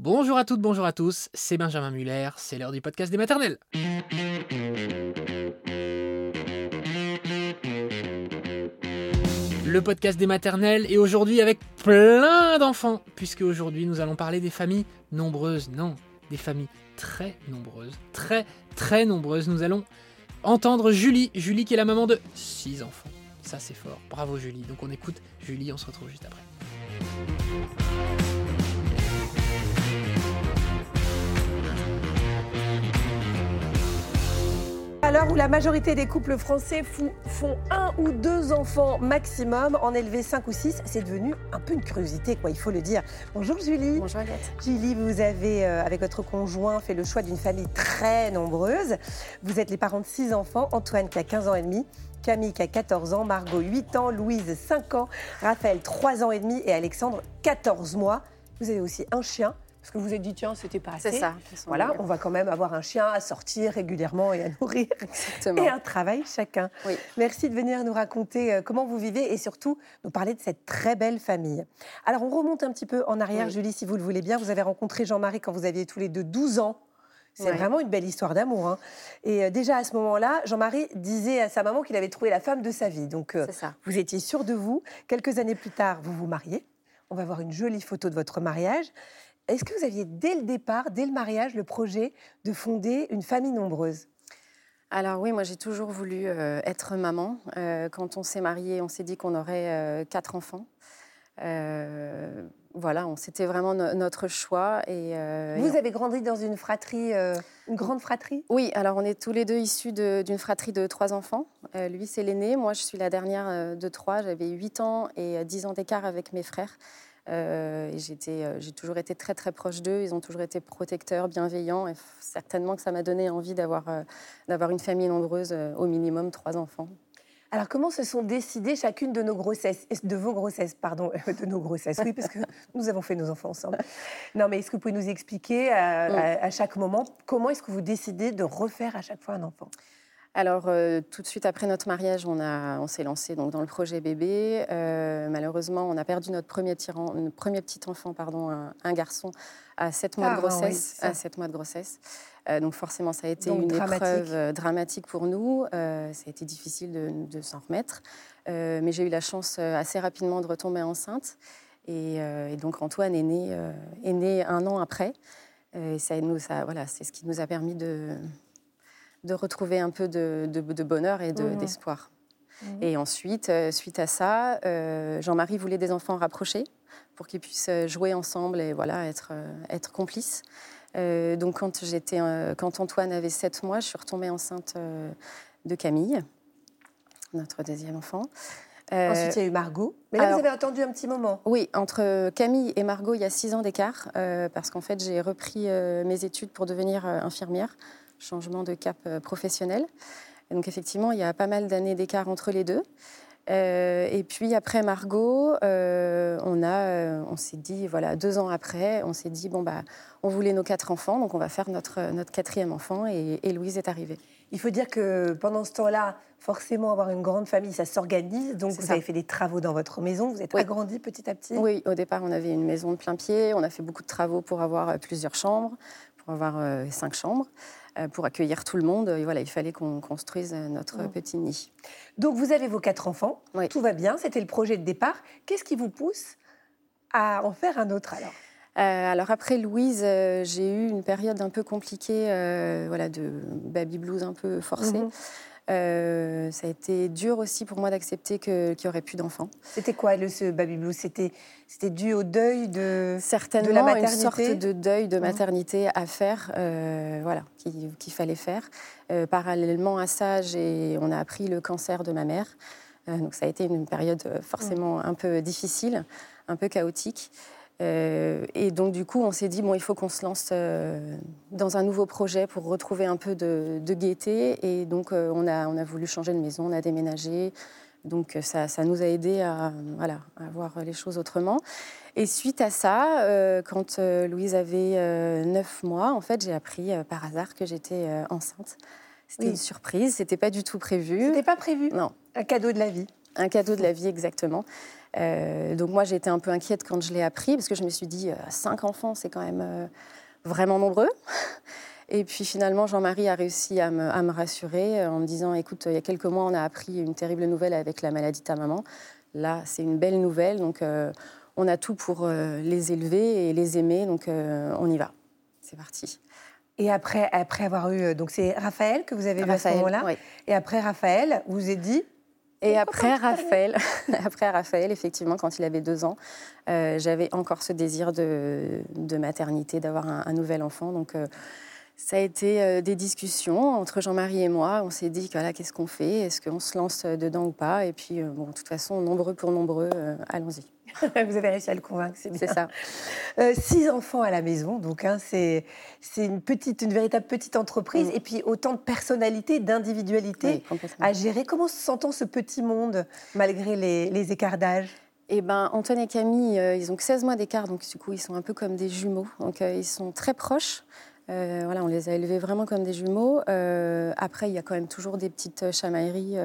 Bonjour à toutes, bonjour à tous, c'est Benjamin Muller, c'est l'heure du podcast des maternelles. Le podcast des maternelles et aujourd'hui avec plein d'enfants, puisque aujourd'hui nous allons parler des familles nombreuses, non, des familles très nombreuses, très très nombreuses. Nous allons entendre Julie, Julie qui est la maman de 6 enfants. Ça c'est fort, bravo Julie. Donc on écoute Julie, on se retrouve juste après. À l'heure où la majorité des couples français font un ou deux enfants maximum, en élever cinq ou six, c'est devenu un peu une curiosité, quoi, il faut le dire. Bonjour Julie. Bonjour Agathe. Julie, vous avez, euh, avec votre conjoint, fait le choix d'une famille très nombreuse. Vous êtes les parents de six enfants, Antoine qui a 15 ans et demi, Camille qui a 14 ans, Margot 8 ans, Louise 5 ans, Raphaël 3 ans et demi et Alexandre 14 mois. Vous avez aussi un chien, parce que vous vous êtes dit, tiens, c'était pas assez. C'est ça. Voilà, on va quand même avoir un chien à sortir régulièrement et à nourrir Exactement. et un travail chacun. Oui. Merci de venir nous raconter euh, comment vous vivez et surtout nous parler de cette très belle famille. Alors on remonte un petit peu en arrière, Oui. Julie, si vous le voulez bien. Vous avez rencontré Jean-Marie quand vous aviez tous les deux 12 ans. C'est Ouais. vraiment une belle histoire d'amour. hein. Et euh, déjà à ce moment-là, Jean-Marie disait à sa maman qu'il avait trouvé la femme de sa vie. Donc euh, vous étiez sûr de vous. Quelques années plus tard, vous vous mariez. On va voir une jolie photo de votre mariage. Est-ce que vous aviez dès le départ, dès le mariage, le projet de fonder une famille nombreuse? Alors oui, moi j'ai toujours voulu euh, être maman. Euh, quand on s'est mariés, on s'est dit qu'on aurait euh, quatre enfants. Voilà, c'était vraiment no- notre choix. Et, et Vous avez grandi dans une fratrie, une grande fratrie? Oui, alors on est tous les deux issus de- d'une fratrie de trois enfants. Lui, c'est l'aîné. Moi, je suis la dernière de trois. J'avais 8 ans et euh, 10 ans d'écart avec mes frères. Euh, euh, j'ai toujours été très très proche d'eux. Ils ont toujours été protecteurs, bienveillants. Et certainement que ça m'a donné envie d'avoir, euh, d'avoir une famille nombreuse, euh, au minimum trois enfants. Alors comment se sont décidées chacune de nos grossesses, de vos grossesses, pardon, de nos grossesses, oui, parce que nous avons fait nos enfants ensemble. Non, mais est-ce que vous pouvez nous expliquer à, Mm. à- à chaque moment comment est-ce que vous décidez de refaire à chaque fois un enfant? Alors, euh, tout de suite après notre mariage, on, a, on s'est lancé donc, dans le projet bébé. Euh, malheureusement, on a perdu notre premier, tyran, notre premier petit enfant, pardon, un, un garçon, à 7 mois Ah, de oui, grossesse. à sept mois de grossesse. Euh, donc forcément, ça a été Donc, une dramatique. épreuve euh, dramatique pour nous. Ça a été difficile de, de s'en remettre. Mais j'ai eu la chance assez rapidement de retomber enceinte. Et, et donc Antoine est né, est né un an après. Et ça, nous, ça, voilà, c'est ce qui nous a permis de, de retrouver un peu de, de- de bonheur et de- Mhm. d'espoir. Mhm. Et ensuite, euh, suite à ça, euh, Jean-Marie voulait des enfants rapprochés pour qu'ils puissent euh, jouer ensemble et voilà, être, être complices. Euh, donc quand, j'étais, euh, quand Antoine avait 7 mois, je suis retombée enceinte de Camille, notre deuxième enfant. Euh, Ensuite, il y a eu Margot. Mais là, alors- vous avez attendu un petit moment. oui, entre Camille et Margot, il y a six ans d'écart, euh, parce qu'en fait, j'ai repris euh, mes études pour devenir infirmière, changement de cap euh, professionnel. Et donc, effectivement, il y a pas mal d'années d'écart entre les deux. Euh, et puis, après Margot, euh, on, a, euh, on s'est dit, voilà, deux ans après, on s'est dit, bon, bah, on voulait nos quatre enfants, donc on va faire notre, notre quatrième enfant, et, et Louise est arrivée. Il faut dire que pendant ce temps-là, forcément, avoir une grande famille, ça s'organise. Donc, vous ça. avez fait des travaux dans votre maison. Vous êtes Oui. agrandi petit à petit. Oui, au départ, on avait une maison de plein pied. On a fait beaucoup de travaux pour avoir plusieurs chambres, pour avoir cinq chambres, pour accueillir tout le monde. Et voilà, il fallait qu'on construise euh, notre Mm. petit nid. Donc, vous avez vos quatre enfants. Oui. Tout va bien. C'était le projet de départ. Qu'est-ce qui vous pousse à en faire un autre alors? Euh, alors après Louise, euh, j'ai eu une période un peu compliquée, euh, voilà, de baby blues un peu forcée. Mhm. Euh, ça a été dur aussi pour moi d'accepter qu'il n'y aurait plus d'enfants. C'était quoi le, ce baby blues? C'était c'était dû au deuil de. Certainement De la une maternité? sorte de deuil de Mhm. maternité à faire, euh, voilà, qu'il fallait faire. Euh, parallèlement à ça, on a appris le cancer de ma mère. Donc ça a été une période forcément un peu difficile, un peu chaotique. Euh, et donc du coup, on s'est dit bon, il faut qu'on se lance euh, dans un nouveau projet pour retrouver un peu de, de gaieté. Et donc euh, on a on a voulu changer de maison, on a déménagé. Donc ça, ça nous a aidé à voilà à voir les choses autrement. Et suite à ça, quand Louise avait euh, 9 mois, en fait, j'ai appris par hasard que j'étais enceinte. C'était Oui. une surprise, c'était pas du tout prévu. C'était pas prévu. Non, Un cadeau de la vie. Un cadeau de la vie, exactement. Donc moi, j'ai été un peu inquiète quand je l'ai appris, parce que je me suis dit, cinq enfants, c'est quand même vraiment nombreux. Et puis finalement, Jean-Marie a réussi à me, rassurer en me disant, écoute, il y a quelques mois, on a appris une terrible nouvelle avec la maladie de ta maman. Là, c'est une belle nouvelle, donc on a tout pour les élever et les aimer, donc on y va. C'est parti. Et après, après avoir eu. Donc, c'est Raphaël que vous avez vu à ce moment-là. Et après Raphaël, vous vous êtes dit. Et après Raphaël, après Raphaël, effectivement, quand il avait deux ans, euh, j'avais encore ce désir de, de maternité, d'avoir un, nouvel enfant. Donc, euh, ça a été euh, des discussions entre Jean-Marie et moi. On s'est dit, voilà, qu'est-ce qu'on fait? Est-ce qu'on se lance dedans ou pas? Et puis, bon, de toute façon, nombreux pour nombreux, allons-y. Vous avez réussi à le convaincre, c'est bien. C'est ça. Euh, six enfants à la maison, donc hein, c'est une petite, une véritable petite entreprise, mm. et puis autant de personnalité, d'individualité à gérer. Comment se sent ce petit monde malgré les, les écarts d'âge? Eh ben, Antoine et Camille, euh, ils ont que 16 mois d'écart, donc du coup, ils sont un peu comme des jumeaux. Donc, euh, ils sont très proches. Voilà, on les a élevés vraiment comme des jumeaux. après, il y a quand même toujours des petites chamailleries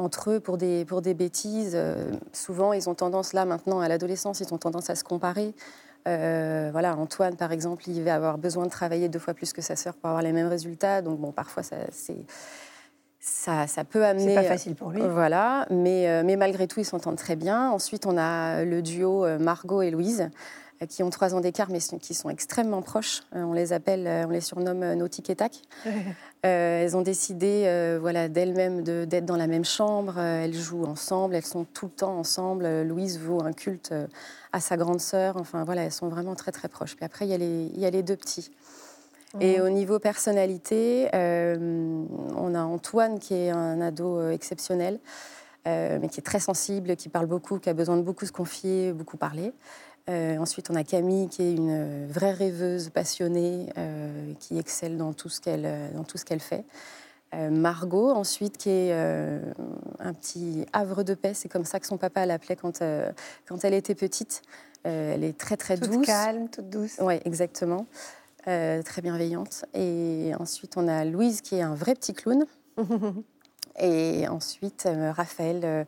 entre eux pour des, pour des bêtises. Euh, souvent, ils ont tendance, là maintenant, à l'adolescence, ils ont tendance à se comparer. Euh, voilà, Antoine, par exemple, il va avoir besoin de travailler deux fois plus que sa sœur pour avoir les mêmes résultats. Donc, bon, parfois, ça, ça, ça, peut amener. C'est pas facile pour lui. Voilà, mais, euh, mais malgré tout, ils s'entendent très bien. Ensuite, on a le duo Margot et Louise qui ont trois ans d'écart, mais qui sont extrêmement proches. on les appelle, on les surnomme Nautique et Tac. Euh, elles ont décidé euh, voilà, d'elles-mêmes d'être dans la même chambre. Euh, elles jouent ensemble, elles sont tout le temps ensemble. Louise vaut un culte à sa grande sœur. Enfin, voilà, elles sont vraiment très, très proches. Puis après, il y a les, il y a les deux petits. Et mhm. au niveau personnalité, on a Antoine qui est un ado exceptionnel, mais qui est très sensible, qui parle beaucoup, qui a besoin de beaucoup se confier, beaucoup parler. Euh, ensuite, on a Camille, qui est une vraie rêveuse passionnée, euh, qui excelle dans tout ce qu'elle, dans tout ce qu'elle fait. Euh, Margot, ensuite, qui est un petit havre de paix. C'est comme ça que son papa l'appelait quand, quand elle était petite. elle est très, très toute douce. calme, toute douce. Oui, exactement. très bienveillante. Et ensuite, on a Louise, qui est un vrai petit clown. Et ensuite, Raphaël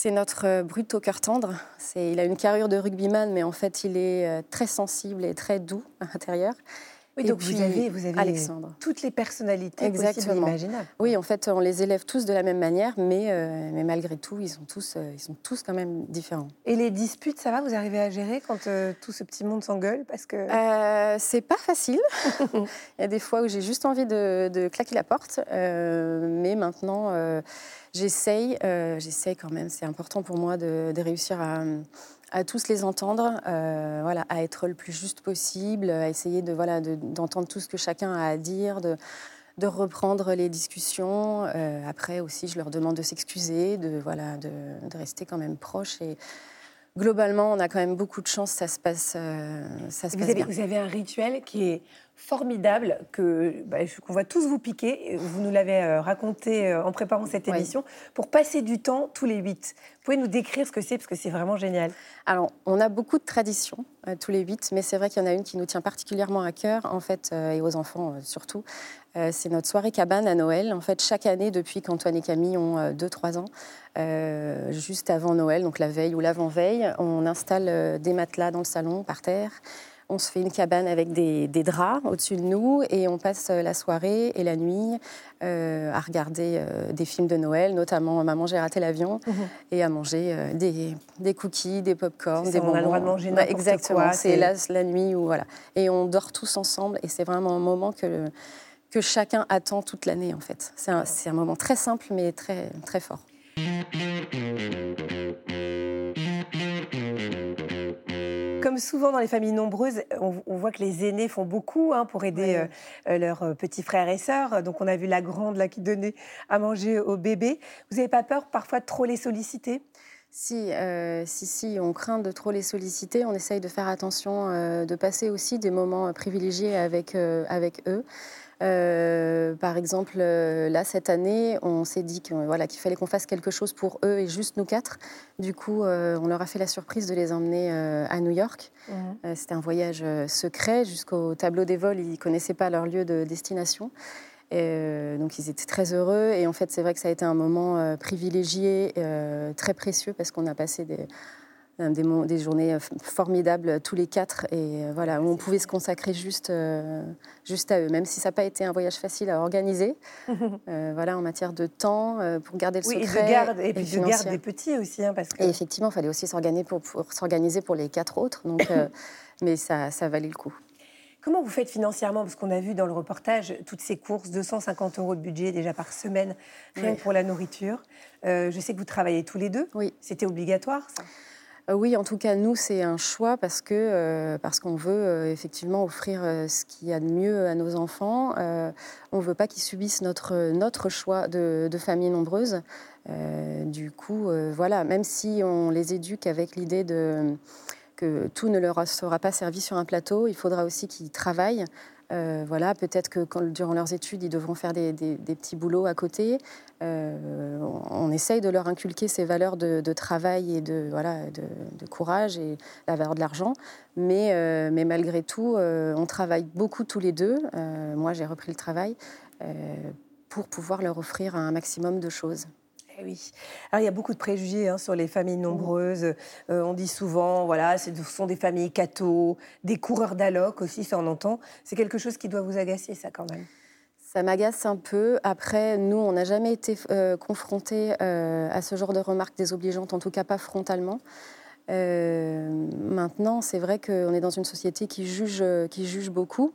c'est notre euh, brut au cœur tendre. Il a une carrure de rugbyman, mais en fait, il est euh, très sensible et très doux à l'intérieur. Oui, donc vous avez, vous avez Alexandre. toutes les personnalités Exactement. imaginables. Oui, en fait, on les élève tous de la même manière, mais, euh, mais malgré tout, ils sont, tous, ils sont tous quand même différents. Et les disputes, ça va Vous arrivez à gérer quand tout ce petit monde s'engueule parce que C'est pas facile. Il y a des fois où j'ai juste envie de, de claquer la porte, mais maintenant j'essaye, euh, j'essaye quand même, c'est important pour moi de, réussir à, tous les entendre, euh, voilà, à être le plus juste possible, à essayer de, voilà, d'entendre tout ce que chacun a à dire, de, de reprendre les discussions. Euh, après aussi, je leur demande de s'excuser, de, voilà, de, rester quand même proche. Et globalement, on a quand même beaucoup de chance, ça se passe, ça se vous passe avez, Vous avez un rituel qui est formidable que bah, qu'on va tous vous piquer. Vous nous l'avez euh, raconté euh, en préparant cette émission pour passer du temps tous les huit. Vous pouvez nous décrire ce que c'est parce que c'est vraiment génial. Alors, on a beaucoup de traditions euh, tous les huit, mais c'est vrai qu'il y en a une qui nous tient particulièrement à cœur, en fait, et aux enfants surtout. c'est notre soirée cabane à Noël. En fait, chaque année, depuis qu'Antoine et Camille ont 2-3 ans, juste avant Noël, donc la veille ou l'avant-veille, on installe des matelas dans le salon, par terre. On se fait une cabane avec des, draps au-dessus de nous et on passe la soirée et la nuit euh, à regarder euh, des films de Noël, notamment Maman j'ai raté l'avion, mhm. et à manger euh, des, cookies, des pop-corn, des bonbons. On a le droit de manger bah, Exactement, c'est la, la, nuit où voilà. Et on dort tous ensemble et c'est vraiment un moment que, que chacun attend toute l'année en fait. C'est un, un, moment très simple mais très, très fort. Comme souvent dans les familles nombreuses, on, voit que les aînés font beaucoup hein, pour aider euh, euh, leurs euh, petits frères et sœurs. Donc on a vu la grande là, qui donnait à manger au bébé. Vous n'avez pas peur parfois de trop les solliciter? Si, si, si, on craint de trop les solliciter, on essaye de faire attention, de passer aussi des moments privilégiés avec, avec eux. Euh, par exemple, euh, là, cette année, on s'est dit qu'il voilà, qu'il fallait qu'on fasse quelque chose pour eux et juste nous quatre. Du coup, euh, on leur a fait la surprise de les emmener à New York. Mhm. C'était un voyage secret jusqu'au tableau des vols. Ils ne connaissaient pas leur lieu de destination. donc ils étaient très heureux. Et en fait, c'est vrai que ça a été un moment privilégié, très précieux, parce qu'on a passé des, des, des, journées formidables tous les quatre. Et voilà, où on pouvait se consacrer juste, juste à eux, même si ça n'a pas été un voyage facile à organiser. voilà, en matière de temps, pour garder le oui, secret. Et de garde, et, puis de garde des petits aussi. Hein, parce que... Et effectivement, il fallait aussi s'organiser pour, pour s'organiser pour les quatre autres. Donc, mais ça, ça valait le coup. Comment vous faites financièrement? Parce qu'on a vu dans le reportage toutes ces courses, 250 euros de budget déjà par semaine, rien que pour la nourriture. Euh, je sais que vous travaillez tous les deux. Oui. C'était obligatoire, ça? euh, oui, en tout cas, nous, c'est un choix parce que euh, parce qu'on veut effectivement offrir ce qu'il y a de mieux à nos enfants. on ne veut pas qu'ils subissent notre notre choix de, de famille nombreuse. du coup, voilà, même si on les éduque avec l'idée de que tout ne leur sera pas servi sur un plateau. Il faudra aussi qu'ils travaillent. Euh, voilà, peut-être que durant leurs études, ils devront faire des, petits boulots à côté. Euh, on, essaye de leur inculquer ces valeurs de, travail et de, voilà, de, courage et la valeur de l'argent. Mais, euh, mais malgré tout, on travaille beaucoup tous les deux. moi, j'ai repris le travail pour pouvoir leur offrir un maximum de choses. Eh oui. Alors, il y a beaucoup de préjugés hein, sur les familles nombreuses. Euh, on dit souvent, voilà, ce sont des familles cathos, des coureurs d'alloc aussi, ça on entend. C'est quelque chose qui doit vous agacer, ça, quand même ça m'agace un peu. Après, nous, on n'a jamais été euh, confrontés euh, à ce genre de remarques désobligeantes, en tout cas pas frontalement. maintenant, c'est vrai qu'on est dans une société qui juge, qui juge beaucoup.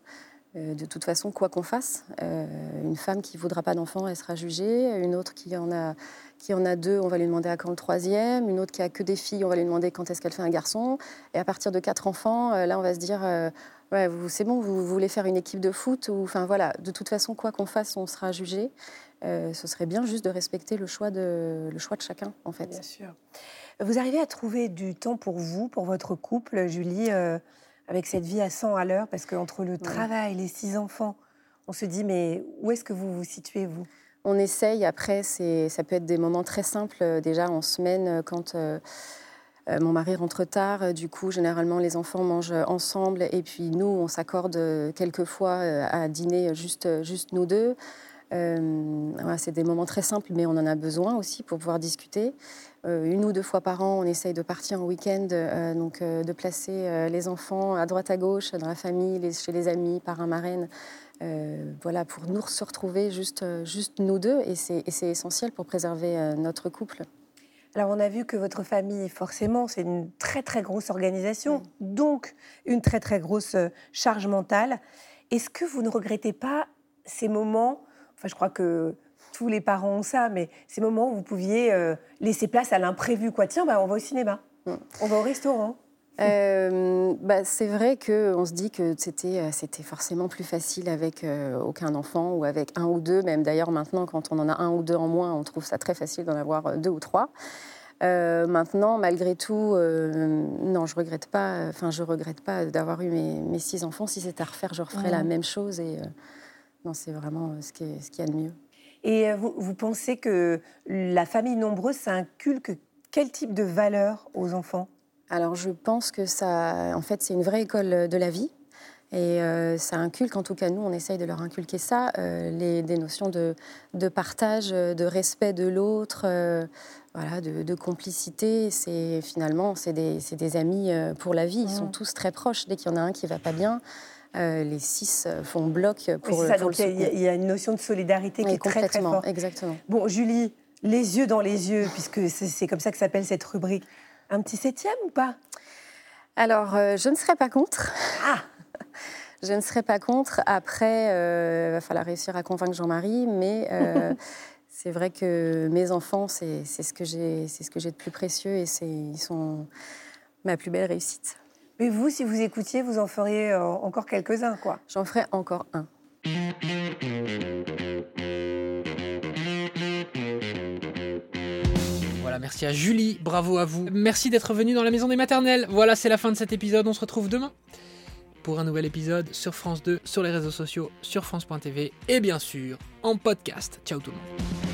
Euh, de toute façon, quoi qu'on fasse, euh, une femme qui ne voudra pas d'enfant, elle sera jugée. Une autre qui en, a, qui en a deux, on va lui demander à quand le troisième. Une autre qui a que des filles, on va lui demander quand est-ce qu'elle fait un garçon. Et à partir de quatre enfants, euh, là, on va se dire, c'est bon, vous, voulez faire une équipe de foot Enfin voilà, de toute façon, quoi qu'on fasse, on sera jugé. ce serait bien juste de respecter le choix de, le choix de chacun, en fait. Bien sûr. Vous arrivez à trouver du temps pour vous, pour votre couple, Julie avec cette vie à 100 à l'heure, parce qu'entre le travail, les six enfants, on se dit, mais où est-ce que vous vous situez, vous? On essaye, après, ça peut être des moments très simples, euh, déjà en semaine, euh, quand... Euh, mon mari rentre tard, du coup, généralement, les enfants mangent ensemble et puis nous, on s'accorde quelquefois à dîner juste, juste nous deux. C'est des moments très simples, mais on en a besoin aussi pour pouvoir discuter. Euh, une ou deux fois par an, on essaye de partir en week-end, euh, donc euh, de placer les enfants à droite à gauche, dans la famille, chez les amis, par un marraine. voilà, pour nous se retrouver juste, juste nous deux, et c'est essentiel pour préserver notre couple. Alors on a vu que votre famille, forcément, c'est une très très grosse organisation, donc une très très grosse charge mentale. Est-ce que vous ne regrettez pas ces moments Enfin, je crois que tous les parents ont ça, mais ces moments où vous pouviez euh, laisser place à l'imprévu, quoi. Tiens, bah, on va au cinéma, mm. on va au restaurant. Euh, bah, c'est vrai qu'on se dit que c'était, euh, c'était forcément plus facile avec aucun enfant ou avec un ou deux. Même d'ailleurs, maintenant, quand on en a un ou deux en moins, on trouve ça très facile d'en avoir deux ou trois. maintenant, malgré tout, non, je regrette pas. Enfin, je regrette pas d'avoir eu mes, six enfants. Si c'était à refaire, je referais la même chose. Et non, c'est vraiment ce qui, est, ce qui a de mieux. Et euh, vous, pensez que la famille nombreuse, ça inculque quel type de valeurs aux enfants? Alors je pense que ça, en fait, c'est une vraie école de la vie. Et euh, ça inculque, en tout cas nous, on essaye de leur inculquer ça, euh, les, des notions de, de, partage, de respect de l'autre, voilà, de, complicité. C'est finalement, c'est des, des, amis pour la vie. Ils sont tous très proches. Dès qu'il y en a un qui va pas bien, euh, les six euh, font bloc pour, ça, donc Il y, a une notion de solidarité qui est très très forte. Exactement. Bon, Julie, les yeux dans les yeux, puisque c'est comme ça que s'appelle cette rubrique. Un petit septième ou pas? Alors, euh, je ne serais pas contre. Ah Je ne serais pas contre. Après, il va falloir réussir à convaincre Jean-Marie, mais c'est vrai que mes enfants, c'est ce que j'ai de plus précieux et ils sont ma plus belle réussite. Mais vous, si vous écoutiez, vous en feriez euh, encore quelques-uns, quoi. J'en ferai encore un. Voilà, merci à Julie, bravo à vous. Merci d'être venu dans la maison des maternelles. Voilà, c'est la fin de cet épisode, on se retrouve demain pour un nouvel épisode sur France 2, sur les réseaux sociaux, sur France.tv et bien sûr en podcast. Ciao tout le monde.